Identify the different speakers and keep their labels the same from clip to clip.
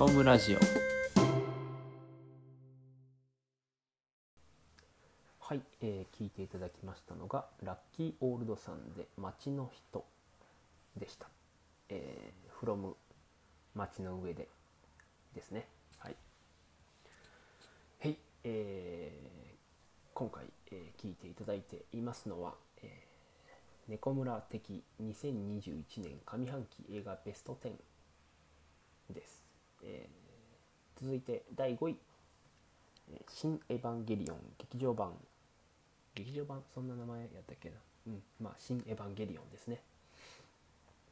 Speaker 1: コムラジオ。はい、えー聞いていただきましたのがラッキーオールドさんで街の人でした。えー、from 街の上でですね。はい。はいえー今回、えー聞いていただいていますのは、えー猫村的2021年上半期映画ベスト10です、えー続いて第5位。えー新エヴァンゲリオン劇場版。劇場版そんな名前やったっけな？うん。まあ新エヴァンゲリオンですね。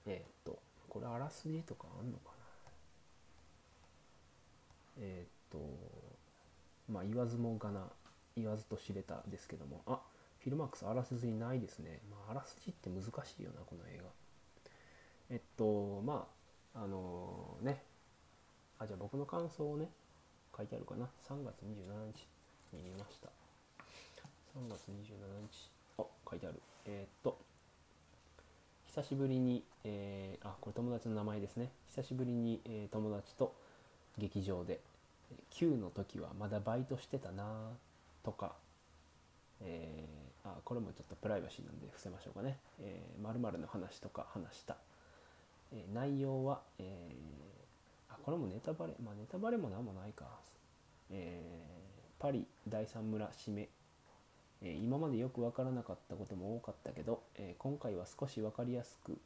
Speaker 1: えーっとこれあらすじとかあんのかな？えーっとまあ言わずもがな言わずと知れたですけども。あフィルマークスあらすじないですね、まあ、あらすじって難しいよなこの映画。えっとまああのねあじゃあ僕の感想をね書いてあるかな。3月27日に見ました。3月27日。あ書いてある。えーっと。久しぶりに、えーあこれ友達の名前ですね。久しぶりに、えー友達と劇場でえー Q の時はまだバイトしてたなとかえーあこれもちょっとプライバシーなんで伏せましょうかね「えー、〇〇の話とか話した、えー内容は、えーこれもネタバレまあネタバレもなんもないか、えーパリ第三村締め、えー今までよくわからなかったことも多かったけど、えー今回は少しわかりやすく。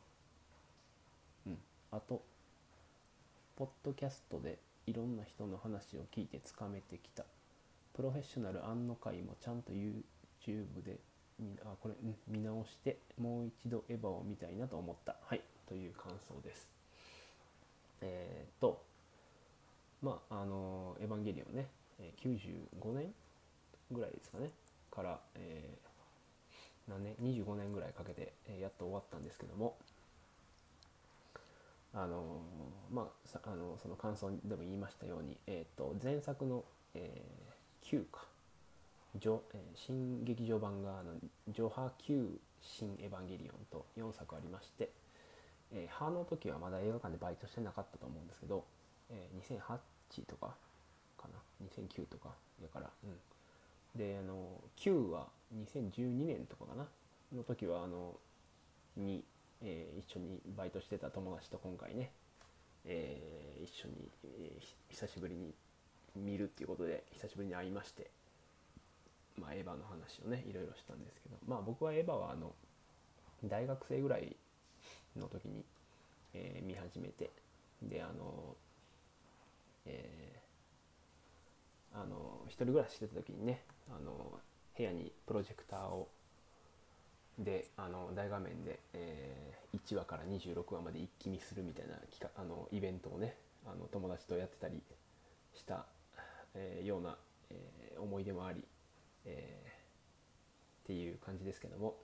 Speaker 1: うん。あとポッドキャストでいろんな人の話を聞いてつかめてきた。プロフェッショナル案の会もちゃんと YouTube で見あこれ、うん見直してもう一度エヴァを見たいなと思った。はい。という感想です。えっとまああのエヴァンゲリオンねえ95年ぐらいですかねから、えー何年25年ぐらいかけて、えやっと終わったんですけどもあのまあさあのその感想でも言いましたように、えー、と前作の、えー、9か上えー新劇場版があの「ジョハ Q 新エヴァンゲリオン」と4作ありまして、えー、の時はまだ映画館でバイトしてなかったと思うんですけど、えー2008とかかな？2009とかやから。うん。であの9は2012年とかかな？の時はあのに、えー一緒にバイトしてた友達と今回ね、えー一緒に、えーひ久しぶりに見るっていうことで久しぶりに会いましてまあエヴァの話をねいろいろしたんですけどまあ僕はエヴァはあの大学生ぐらいの時に、えー見始めてであのえーあの一人暮らししてた時にねあの部屋にプロジェクターをであの大画面で、えー1話から26話まで一気見するみたいな企画あのイベントをねあの友達とやってたりした、えーような、えー思い出もあり、えーっていう感じですけども。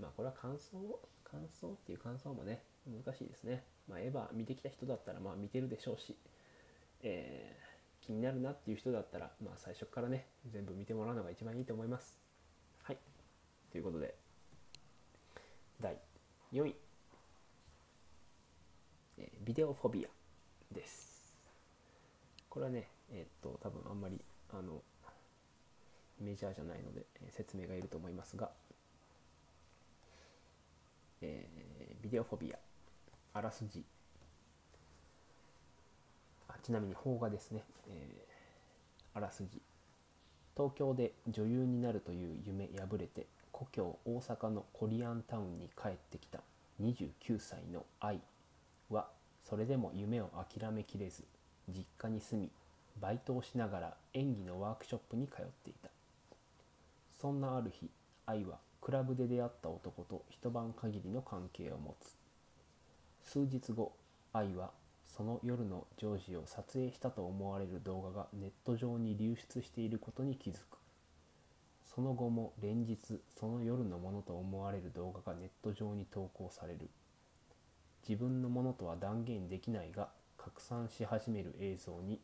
Speaker 1: まあこれは感想感想っていう感想もね難しいですね、まあ、エヴァ見てきた人だったらまあ見てるでしょうし、えー気になるなっていう人だったら、まあ、最初からね全部見てもらうのが一番いいと思います。はい。ということで第4位、えービデオフォビアです。これはねえーっと多分あんまりあのメジャーじゃないので、えー説明がいると思いますが、えービデオフォビアあらすじあちなみに邦画ですね、えーあらすじ。東京で女優になるという夢破れて故郷大阪のコリアンタウンに帰ってきた29歳の愛はそれでも夢を諦めきれず実家に住みバイトをしながら演技のワークショップに通っていた。そんなある日愛はクラブで出会った男と一晩限りの関係を持つ。数日後愛はその夜のジョージを撮影したと思われる動画がネット上に流出していることに気づく。その後も連日その夜のものと思われる動画がネット上に投稿される。自分のものとは断言できないが拡散し始める映像に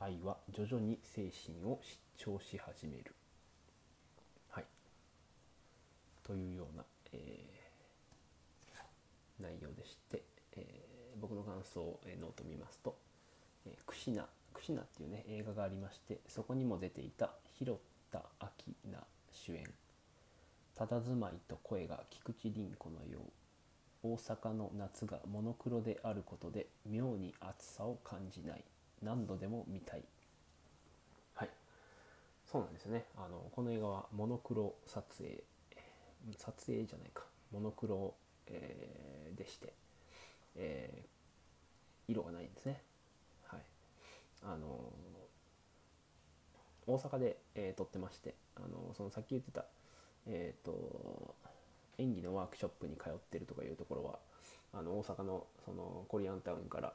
Speaker 1: 愛は徐々に精神を失調し始める。はい。というような、えー内容でして、僕の感想を、えノート見ますと、「えー、クシナ」「クシナ」っていうね映画がありましてそこにも出ていた広田明菜主演。佇まいと声が菊池凛子のよう。大阪の夏がモノクロであることで妙に暑さを感じない。何度でも見たい。はい。そうなんですね。あのこの映画はモノクロ撮影撮影じゃないか。モノクロ、えー、でして、えー、色がないんですね。はい。あの大阪で、えー、撮ってましてあのそのさっき言ってたえーと、演技のワークショップに通ってるとかいうところはあの大阪のそのコリアンタウンから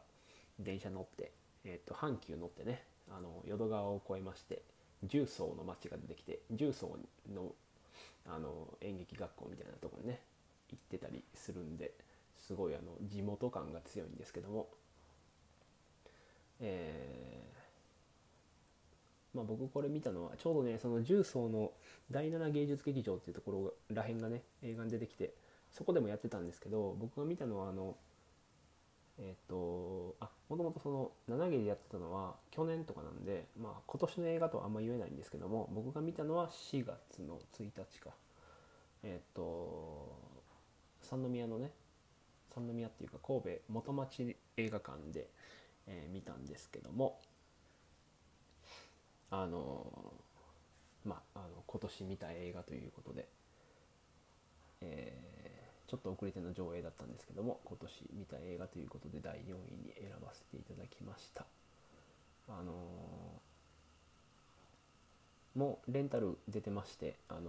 Speaker 1: 電車乗って、えーと、阪急乗ってねあの淀川を越えまして重曹の町が出てきて重曹のあの演劇学校みたいなとこにね行ってたりするんですごいあの地元感が強いんですけども、えー、まあ、僕これ見たのはちょうどねその重曹の第7芸術劇場っていうところらへんがね映画に出てきてそこでもやってたんですけど僕が見たのはあのえっ、とあもともとその7芸でやってたのは去年とかなんでまあ今年の映画とはあんま言えないんですけども僕が見たのは4月の1日か。えっ、と三宮のね三宮っていうか神戸元町映画館で、えー、見たんですけどもあのまあ、あの今年見た映画ということで、えー、ちょっと遅れての上映だったんですけども今年見た映画ということで第4位に選ばせていただきました。あの、もうレンタル出てましてあの、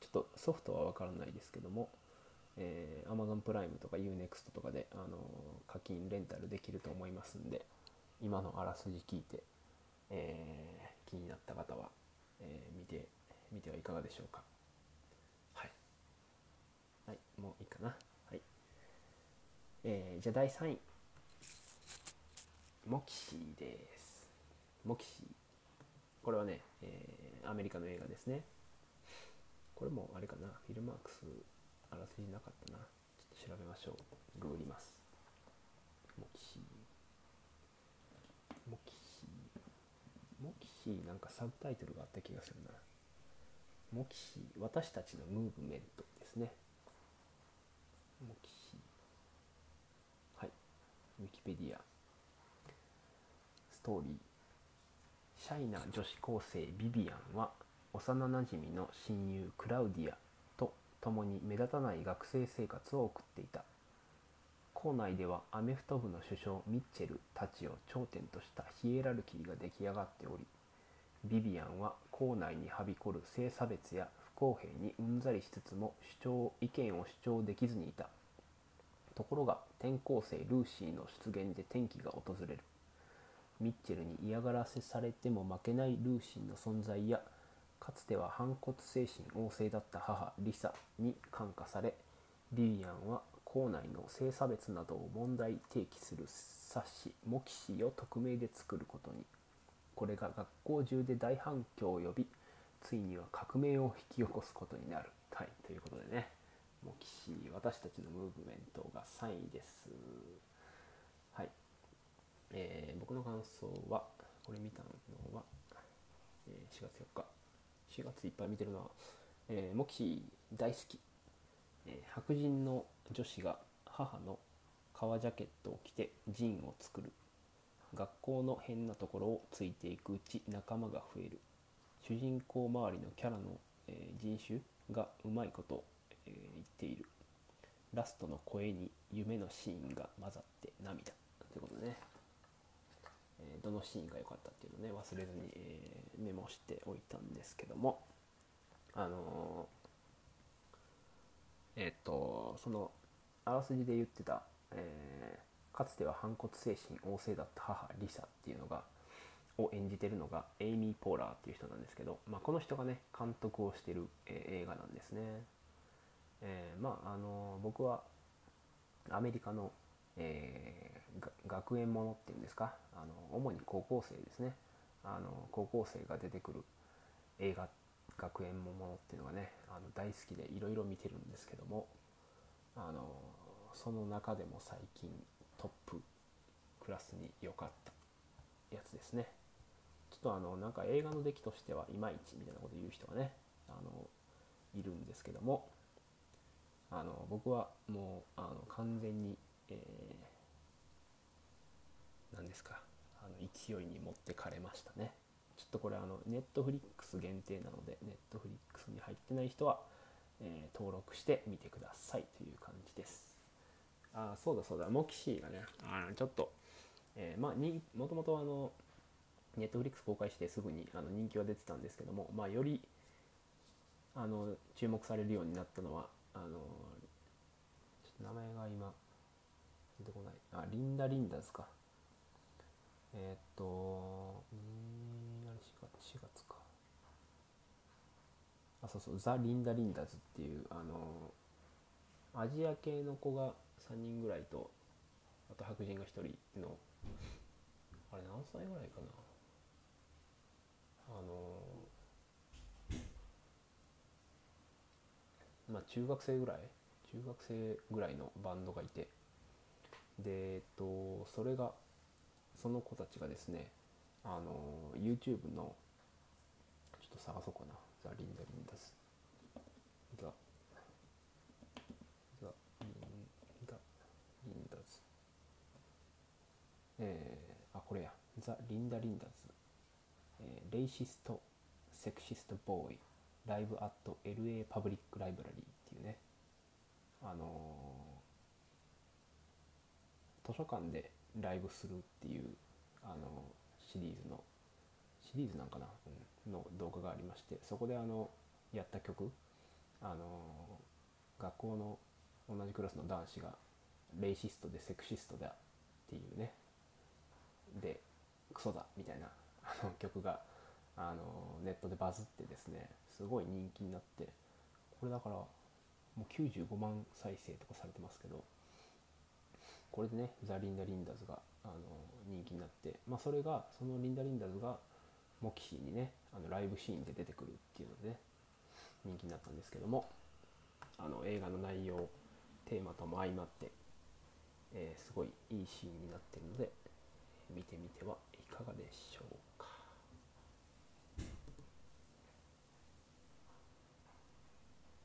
Speaker 1: ちょっとソフトは分からないですけどもえー、Amazon プライムとか UNEXT とかで、あの課金レンタルできると思いますんで今のあらすじ聞いて、えー、気になった方はえー、見てみてはいかがでしょうか。はい。はいもういいかな。はい。えー、じゃあ第3位。モキシーです。モキシー。これはね、えー、アメリカの映画ですね。これもあれかな。フィルマークスあらせじなかったな。ちょっと調べましょう。ググります。モキシー。モキモキシーなんかサブタイトルがあった気がするな。モキシー。私たちのムーブメントですね。モキシー。はい。ウィキペディア。ストーリー。シャイな女子高生ビビアンは幼なじみの親友クラウディア。共に目立たない学生生活を送っていた。校内ではアメフト部の主将ミッチェルたちを頂点としたヒエラルキーが出来上がっておりビビアンは校内にはびこる性差別や不公平にうんざりしつつも主張意見を主張できずにいた。ところが転校生ルーシーの出現で転機が訪れる。ミッチェルに嫌がらせされても負けないルーシーの存在やかつては反骨精神旺盛だった母リサに感化されビビアンは校内の性差別などを問題提起する冊子「モキシ」を匿名で作ることにこれが学校中で大反響を呼びついには革命を引き起こすことになる。はい、ということでねモキシ私たちのムーブメントが3位です。はい、えー、僕の感想はこれ見たのは、え、4月4日4月いっぱい見てるのは、えー、モキ大好き、えー、白人の女子が母の革ジャケットを着てジンを作る。学校の変なところをついていくうち仲間が増える。主人公周りのキャラの、えー、人種がうまいこと、えー、言っている。ラストの声に夢のシーンが混ざって涙。ということでね、ー、どのシーンが良かったっていうのをね忘れずに、えメモしておいたんですけども。あのえっ、とそのあらすじで言ってた、えー、かつては反骨精神旺盛だった母リサっていうのがを演じてるのがエイミー・ポーラーっていう人なんですけど、まあ、この人がね監督をしてる、えー、映画なんですね、えー、まああの僕はアメリカの、えー、学園ものっていうんですか？あの主に高校生ですね。あの高校生が出てくる映画学園ものっていうのがねあの大好きでいろいろ見てるんですけどもあのその中でも最近トップクラスに良かったやつですね。ちょっとあのなんか映画の出来としてはいまいちみたいなこと言う人がねあのいるんですけどもあの僕はもうあの完全に、えー、何ですか？あの勢いに持ってかれましたね。ちょっとこれあのネットフリックス限定なのでネットフリックスに入ってない人は、えー、登録してみてくださいという感じです。あそうだそうだ。モキシーがねあのちょっと、えー、まあにもともとあのネットフリックス公開してすぐにあの人気は出てたんですけども、まあ、よりあの注目されるようになったのはあのちょっと名前が今出てこない。あリンダ・リンダズか。えー、っとうんあれ 4, 月4月か。あそうそうザ・リンダ・リンダズっていうあのアジア系の子が3人ぐらいとあと白人が1人のあれ何歳ぐらいかな。あのまあ中学生ぐらい？中学生ぐらいのバンドがいて。でえっとそれがその子たちがですねあの YouTube のちょっと探そうかな。ザ・リンダ・リンダス。ザ・ザ・リンダ・リンダズえー、あこれや。ザ・リンダ・リンダズ、えー、レイシスト・セクシスト・ボーイ。ライブアット LA パブリックライブラリーっていうね。あのー、図書館でライブするっていうあのシリーズのシリーズなんかな、うん、の動画がありましてそこであのやった曲あの学校の同じクラスの男子がレイシストでセクシストだっていうねでクソだみたいなあの曲があのネットでバズってですねすごい人気になってこれだからもう95万再生とかされてますけどこれでねザ・リンダ・リンダーズがあの人気になって、まあ、それがそのリンダ・リンダーズがモキシーにねあのライブシーンで出てくるっていうので、ね、人気になったんですけどもあの映画の内容テーマとも相まって、えー、すごいいいシーンになってるので見てみてはいかがでしょうか。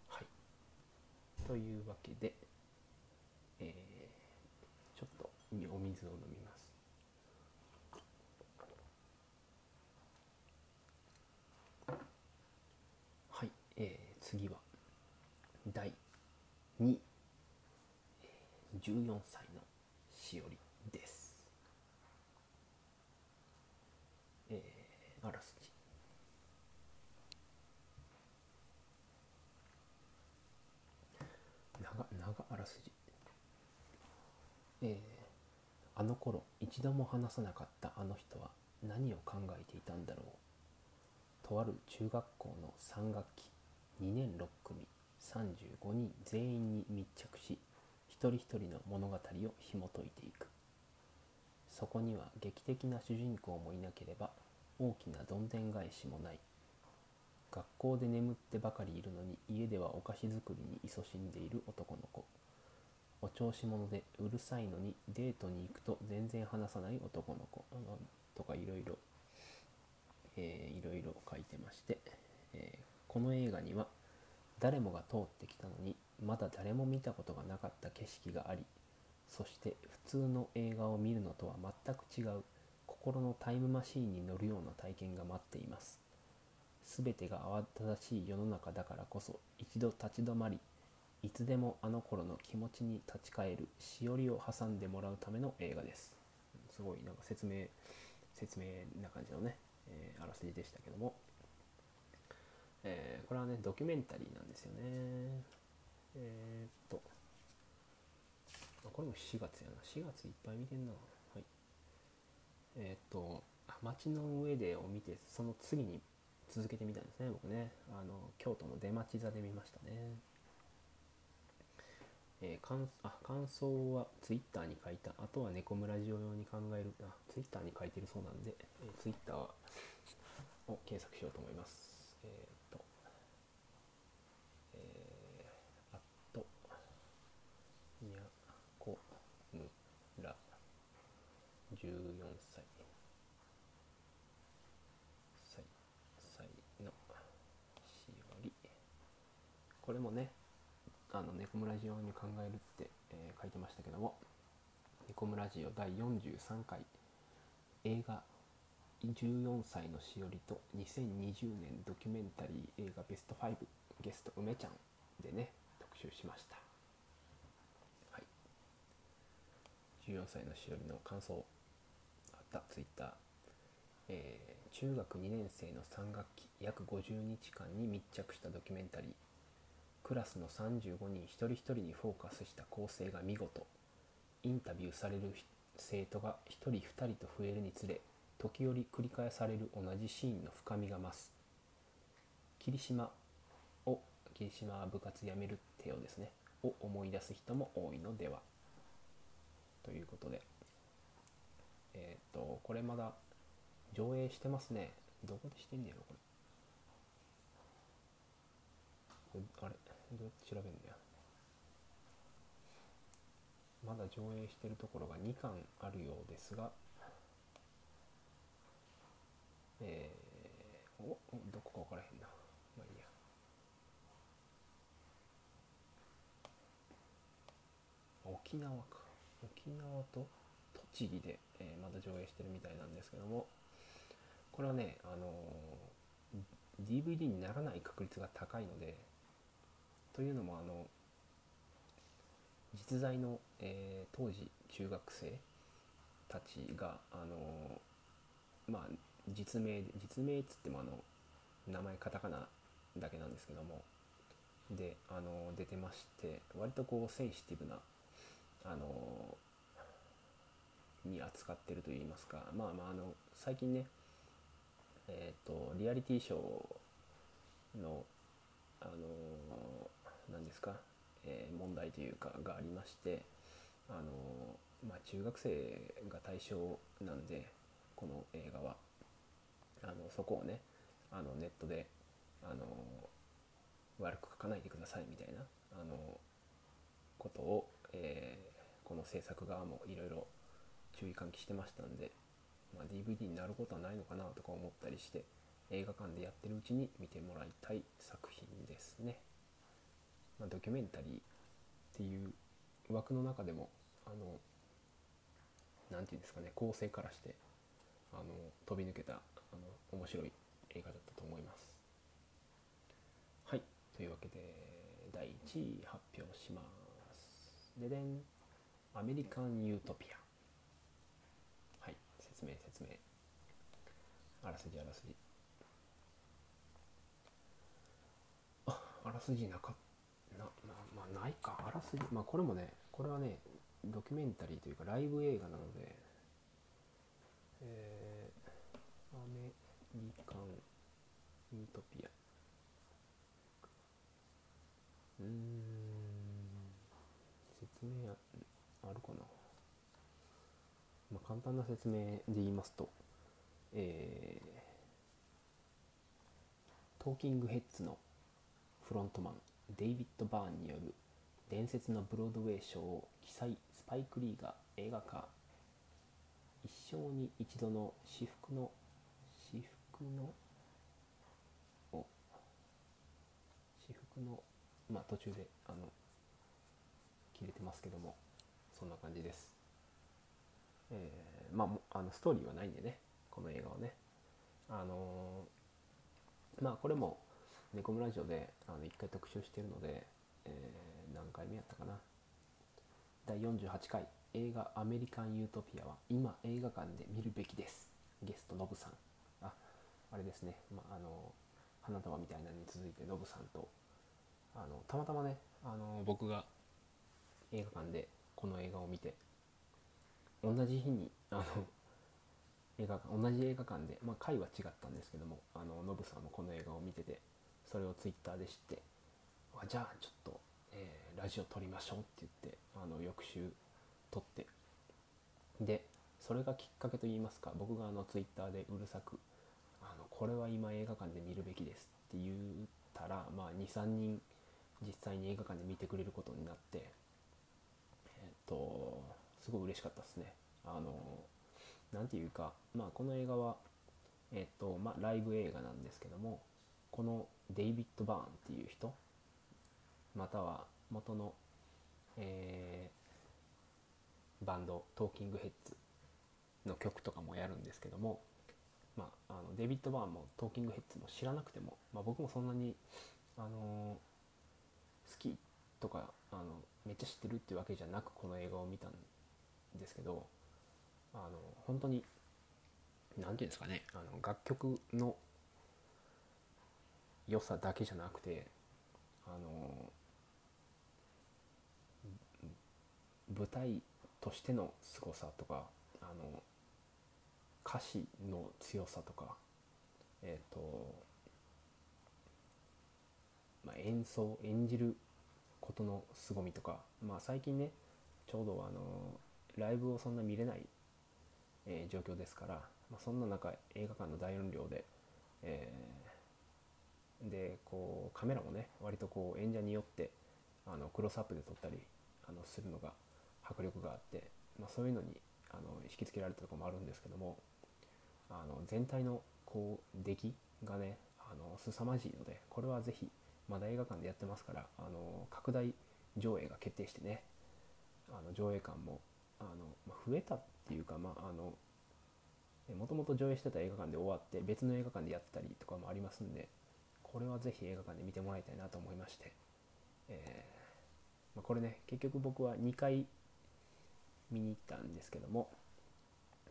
Speaker 1: はい、というわけで、えー、ちょっとお水を飲みます。はい、えー、次は第214、14歳のしおりです。えー、あらすじ。長長あらすじ。えーあの頃一度も話さなかったあの人は何を考えていたんだろう。とある中学校の3学期2年6組35人全員に密着し一人一人の物語を紐解いていく。そこには劇的な主人公もいなければ大きなどんでん返しもない。学校で眠ってばかりいるのに家ではお菓子作りに勤しんでいる男の子。お調子者でうるさいのにデートに行くと全然話さない男の子。とかいろいろ、えー、いろろ書いてまして、えー、この映画には誰もが通ってきたのにまだ誰も見たことがなかった景色がありそして普通の映画を見るのとは全く違う心のタイムマシーンに乗るような体験が待っています。すべてが慌ただしい世の中だからこそ一度立ち止まりいつでもあの頃の気持ちに立ち返るしおりを挟んでもらうための映画です。すごいなんか説明、説明な感じのね、えー、あらすじでしたけども、えー、これはね、ドキュメンタリーなんですよね。えー、っと、これも4月やな。4月いっぱい見てんな。はい。え、っと、街の上でを見て、その次に続けてみたんですね、僕ね。あの、京都の出町座で見ましたね。えー、感あ感想はツイッターに書いた。あとは猫村ジオ用に考える。あ、ツイッターに書いてるそうなんで、えー、Twitter を検索しようと思います。えー、っと、えー、あと、にゃこむら14歳。歳、歳のしおり。これもね、あのネコムラジオに考えるって、えー書いてましたけどもネコムラジオ第43回映画14歳のしおりと2020年ドキュメンタリー映画ベスト5ゲスト梅ちゃんでね特集しました。はい。14歳のしおりの感想あった？ツイッター。えー中学2年生の3学期約50日間に密着したドキュメンタリー。クラスの35人一人一人にフォーカスした構成が見事。インタビューされる生徒が1人2人と増えるにつれ時折繰り返される同じシーンの深みが増す。霧島を霧島は部活やめる手をですね。を思い出す人も多いのでは。ということで。えっ、とこれまだ上映してますね。どこでしてんねやろこれ。あれ？どうやって調べるんのやまだ上映してるところが2巻あるようですがえー、おおどこか分からへんな。まあいいや。沖縄か。沖縄と栃木で、えーまだ上映してるみたいなんですけどもこれはね、あのー DVD にならない確率が高いのでというのもあの実在の、えー当時中学生たちがあのまあ実名実名っつってもあの名前カタカナだけなんですけどもであの出てまして割とこうセンシティブなあのに扱ってるといいますかまあまああの最近ねえっ、とリアリティショーのあの何ですか、えー問題というかがありましてあのまあ中学生が対象なんでこの映画はあのそこをねあのネットであの悪く書かないでくださいみたいなあのことを、えーこの制作側もいろいろ注意喚起してましたんで、まあ、DVD になることはないのかなとか思ったりして映画館でやってるうちに見てもらいたい作品ですね。まあ、ドキュメンタリーっていう枠の中でもあのなんていうんですかね構成からしてあの飛び抜けたあの面白い映画だったと思います。はい。というわけで第1位発表します。ででんアメリカン・ユートピア。はい。説明説明。あらすじあらすじ。ああらすじなかっなまあないか。あらすじ。まあこれもねこれはねドキュメンタリーというかライブ映画なのでえー、アメリカン・ユートピア。うーん説明ああるかな、まあ、簡単な説明で言いますとえー、トーキングヘッズのフロントマン。デイビッド・バーンによる伝説のブロードウェイショーを記載スパイク・リーが映画化。一生に一度の至福の至福の至福のまあ途中であの切れてますけどもそんな感じです。えーまああのストーリーはないんでねこの映画はね。あのーまあこれもネコムラジオであの1回特集してるので、えー何回目やったかな。第48回映画「アメリカン・ユートピア」は今映画館で見るべきです。ゲストノブさん。ああれですね、まあ、あの花束みたいなのに続いてノブさんとあのたまたまねあの僕が映画館でこの映画を見て同じ日にあの映画館同じ映画館で、まあ、回は違ったんですけどもあのノブさんもこの映画を見ててそれをツイッターで知ってあじゃあちょっと、えーラジオ撮りましょうって言ってあの翌週撮ってでそれがきっかけといいますか僕があのツイッターでうるさくあのこれは今映画館で見るべきですって言ったら、まあ、23人実際に映画館で見てくれることになってえっとすごい嬉しかったですね。あのなんていうか、まあ、この映画はえっとまあライブ映画なんですけどもこのデイビッド・バーンっていう人または元の、えーバンドトーキングヘッズの曲とかもやるんですけども、まあ、あのデビッド・バーンもトーキングヘッズも知らなくても、まあ、僕もそんなに、あのー好きとかあのめっちゃ知ってるっていうわけじゃなくこの映画を見たんですけどあの本当に何て言うんですかねあの楽曲の良さだけじゃなくてあの舞台としての凄さとかあの歌詞の強さとかえっ、と、まあ、演奏演じることの凄みとか、まあ、最近ねちょうどあのライブをそんな見れない、えー状況ですから、まあ、そんな中映画館の大音量で、えーでこうカメラもね割とこう演者によってあのクロスアップで撮ったりあのするのが迫力があって、まあ、そういうのにあの引きつけられたとこもあるんですけどもあの全体のこう出来がねあの凄まじいのでこれはぜひまだ映画館でやってますからあの拡大上映が決定してねあの上映館もあの、ま増えたっていうかまああのもともと上映してた映画館で終わって別の映画館でやったりとかもありますんでこれはぜひ映画館で見てもらいたいなと思いまして、えーまあ、これね結局僕は2回見に行ったんですけども、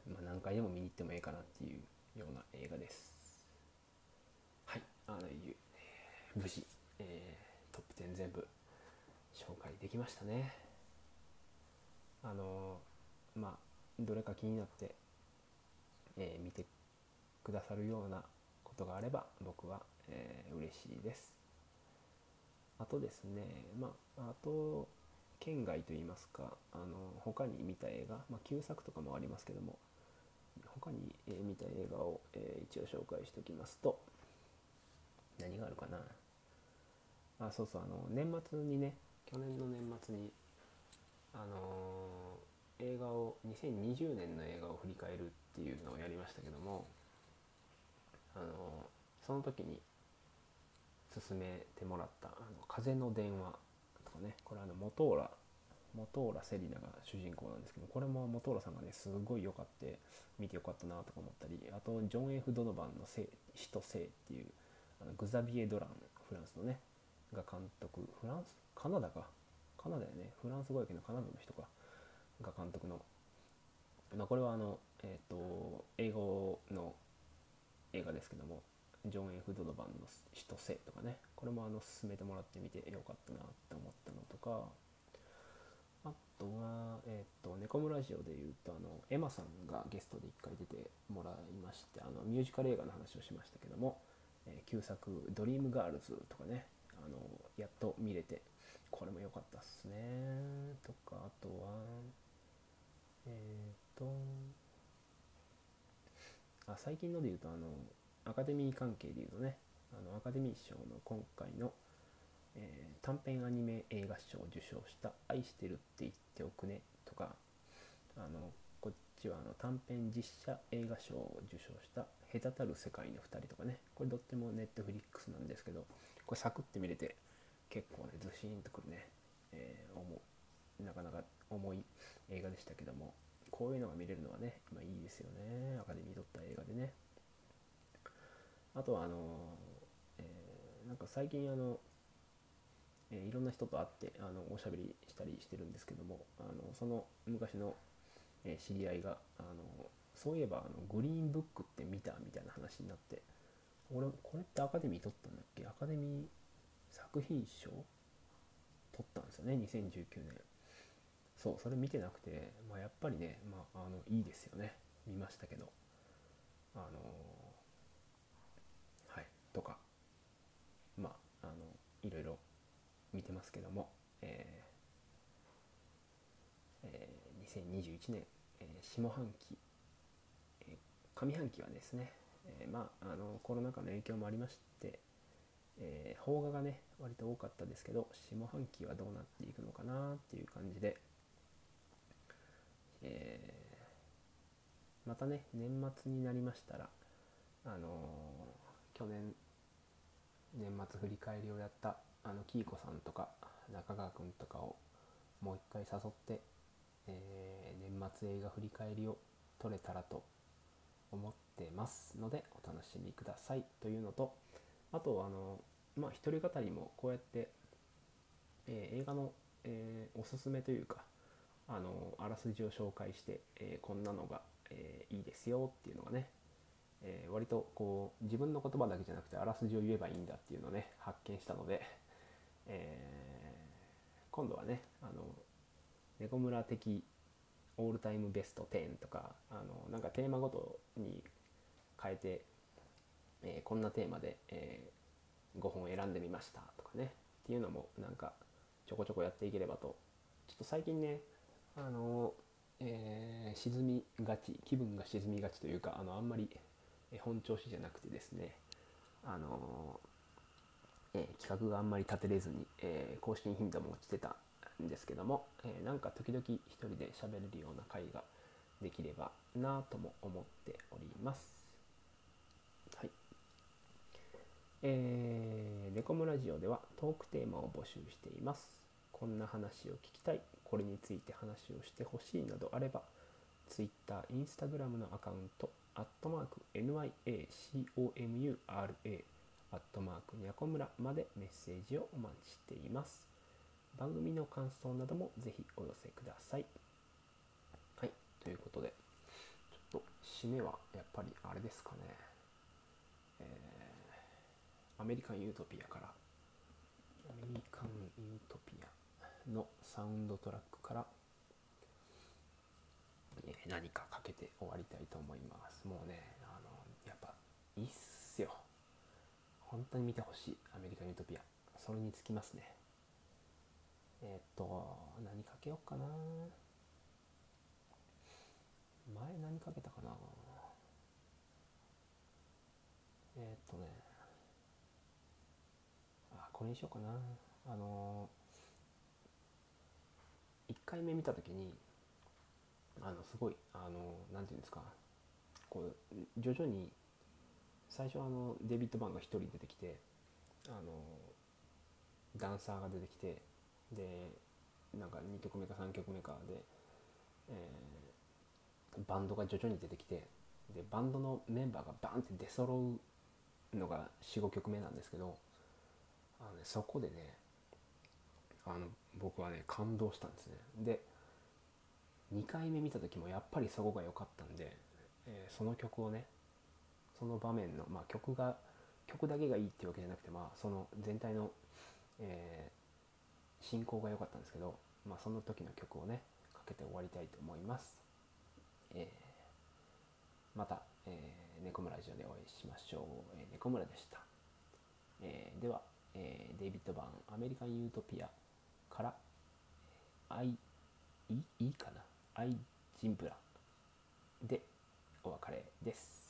Speaker 1: まあ、何回でも見に行ってもいいかなっていうような映画です。はいあのい無事、えートップ10全部紹介できましたね。あのまあどれか気になって、えー見てくださるようなことがあれば僕は、えー嬉しいです。あとですねまああと県外といいますかあの他に見た映画、まあ、旧作とかもありますけども他に、えー見た映画を、えー一応紹介しておきますと何があるかな。あそうそうあの年末にね去年の年末にあのー映画を2020年の映画を振り返るっていうのをやりましたけどもあのーその時に勧めてもらった「あの風の電話」とかねこれあの元浦元浦セリナが主人公なんですけどこれも元浦さんがねすごい良かって見てよかったなとか思ったりあとジョン・ F・ ドノバンのせ「死と生」っていうあのグザビエ・ドランフランスのねが監督フランス？カナダか？カナダやね。フランス語やけどカナダの人か。が監督の、まあ、これはあのえっ、と英語の映画ですけどもジョン・ F・ ドノバンの「死と生」とかね。これもあの勧めてもらってみてよかったなって思ったのとか。あとは、えっ、と、ネコムラジオで言うと、あの、エマさんがゲストで一回出てもらいまして、あの、ミュージカル映画の話をしましたけども、えー旧作、ドリームガールズとかね、あの、やっと見れて、これも良かったっすね。とか、あとは、えっ、と、あ、最近ので言うと、あの、アカデミー関係で言うとね、あの、アカデミー賞の今回の、えー短編アニメ映画賞を受賞した「愛してるって言っておくね」とかあのこっちはあの短編実写映画賞を受賞した「隔たる世界の2人」とかねこれどっちもネットフリックスなんですけどこれサクッて見れて結構ねズシーンとくるね、えー重なかなか重い映画でしたけどもこういうのが見れるのはね今いいですよねアカデミー取った映画でね。あとはあのえーなんか最近あのえーいろんな人と会ってあのおしゃべりしたりしてるんですけどもあのその昔の、えー知り合いがあのそういえばあのグリーンブックって見たみたいな話になって俺これってアカデミー取ったんだっけ？アカデミー作品賞？取ったんですよね2019年そうそれ見てなくて、まあ、やっぱりね、まあ、あのいいですよね。見ましたけど。あのとかまああのいろいろ見てますけども、えーえー2021年、えー下半期、えー上半期はですね、えーまあ、あのコロナ禍の影響もありまして、えー邦画がね割と多かったですけど下半期はどうなっていくのかなっていう感じで、えーまたね年末になりましたらあのー去年年末振り返りをやったあのキーコさんとか中川君とかをもう一回誘って、えー、年末映画振り返りを撮れたらと思ってますのでお楽しみくださいというのとあとあのまあ一人語りもこうやって、えー、映画の、えー、おすすめというかあのあらすじを紹介して、え、こんなのが、えいいですよっていうのがね、え割とこう自分の言葉だけじゃなくてあらすじを言えばいいんだっていうのをね発見したので、え今度はねあの猫村的オールタイムベスト10とかあのなんかテーマごとに変えて、えー、こんなテーマで、えー、5本選んでみましたとかねっていうのもなんかちょこちょこやっていければと。ちょっと最近ねあの、えー、沈みがち気分が沈みがちというかあのあんまり本調子じゃなくてですねあの、えー、企画があんまり立てれずに、えー、更新頻度も落ちてたんですけども、えー、なんか時々一人で喋れるような回ができればなとも思っております。はい。えー、レコムラジオではトークテーマを募集しています。こんな話を聞きたい、これについて話をしてほしいなどあれば、Twitter、Instagram のアカウント、アットマーク NYACOMURA、アットマークニャコムラまでメッセージをお待ちしています。番組の感想などもぜひお寄せください。はい、ということで、ちょっと締めはやっぱりあれですかね、えー、アメリカン・ユートピアから、アメリカン・ユートピアのサウンドトラックから、何かかけて終わりたいと思います。もうね、あの、やっぱいいっすよ。本当に見てほしい、アメリカ・ユートピア。それにつきますね。えっ、と、何かけようかな。前何かけたかな。えっ、とね、あ、これにしようかな。あの1回目見た時に、あの、すごい、あの、なんていうんですか、こう、徐々に、最初あの、デビッド・バンが1人出てきて、あの、ダンサーが出てきて、でなんか2曲目か3曲目かで、えー、バンドが徐々に出てきてでバンドのメンバーがバンって出揃うのが45曲目なんですけどあの、ね、そこでねあの僕はね感動したんですね。で2回目見た時もやっぱりそこが良かったんで、えー、その曲をねその場面の、まあ、曲が曲だけがいいっていうわけじゃなくて、まあ、その全体の、えー進行が良かったんですけど、まあ、その時の曲をねかけて終わりたいと思います、えー、また、えー、猫村ラジオでお会いしましょう、えー、猫村でした、えー、では、えー、デイビッド・バーンアメリカン・ユートピアから「アイ」いいかな「アイ・ジンブラ」でお別れです。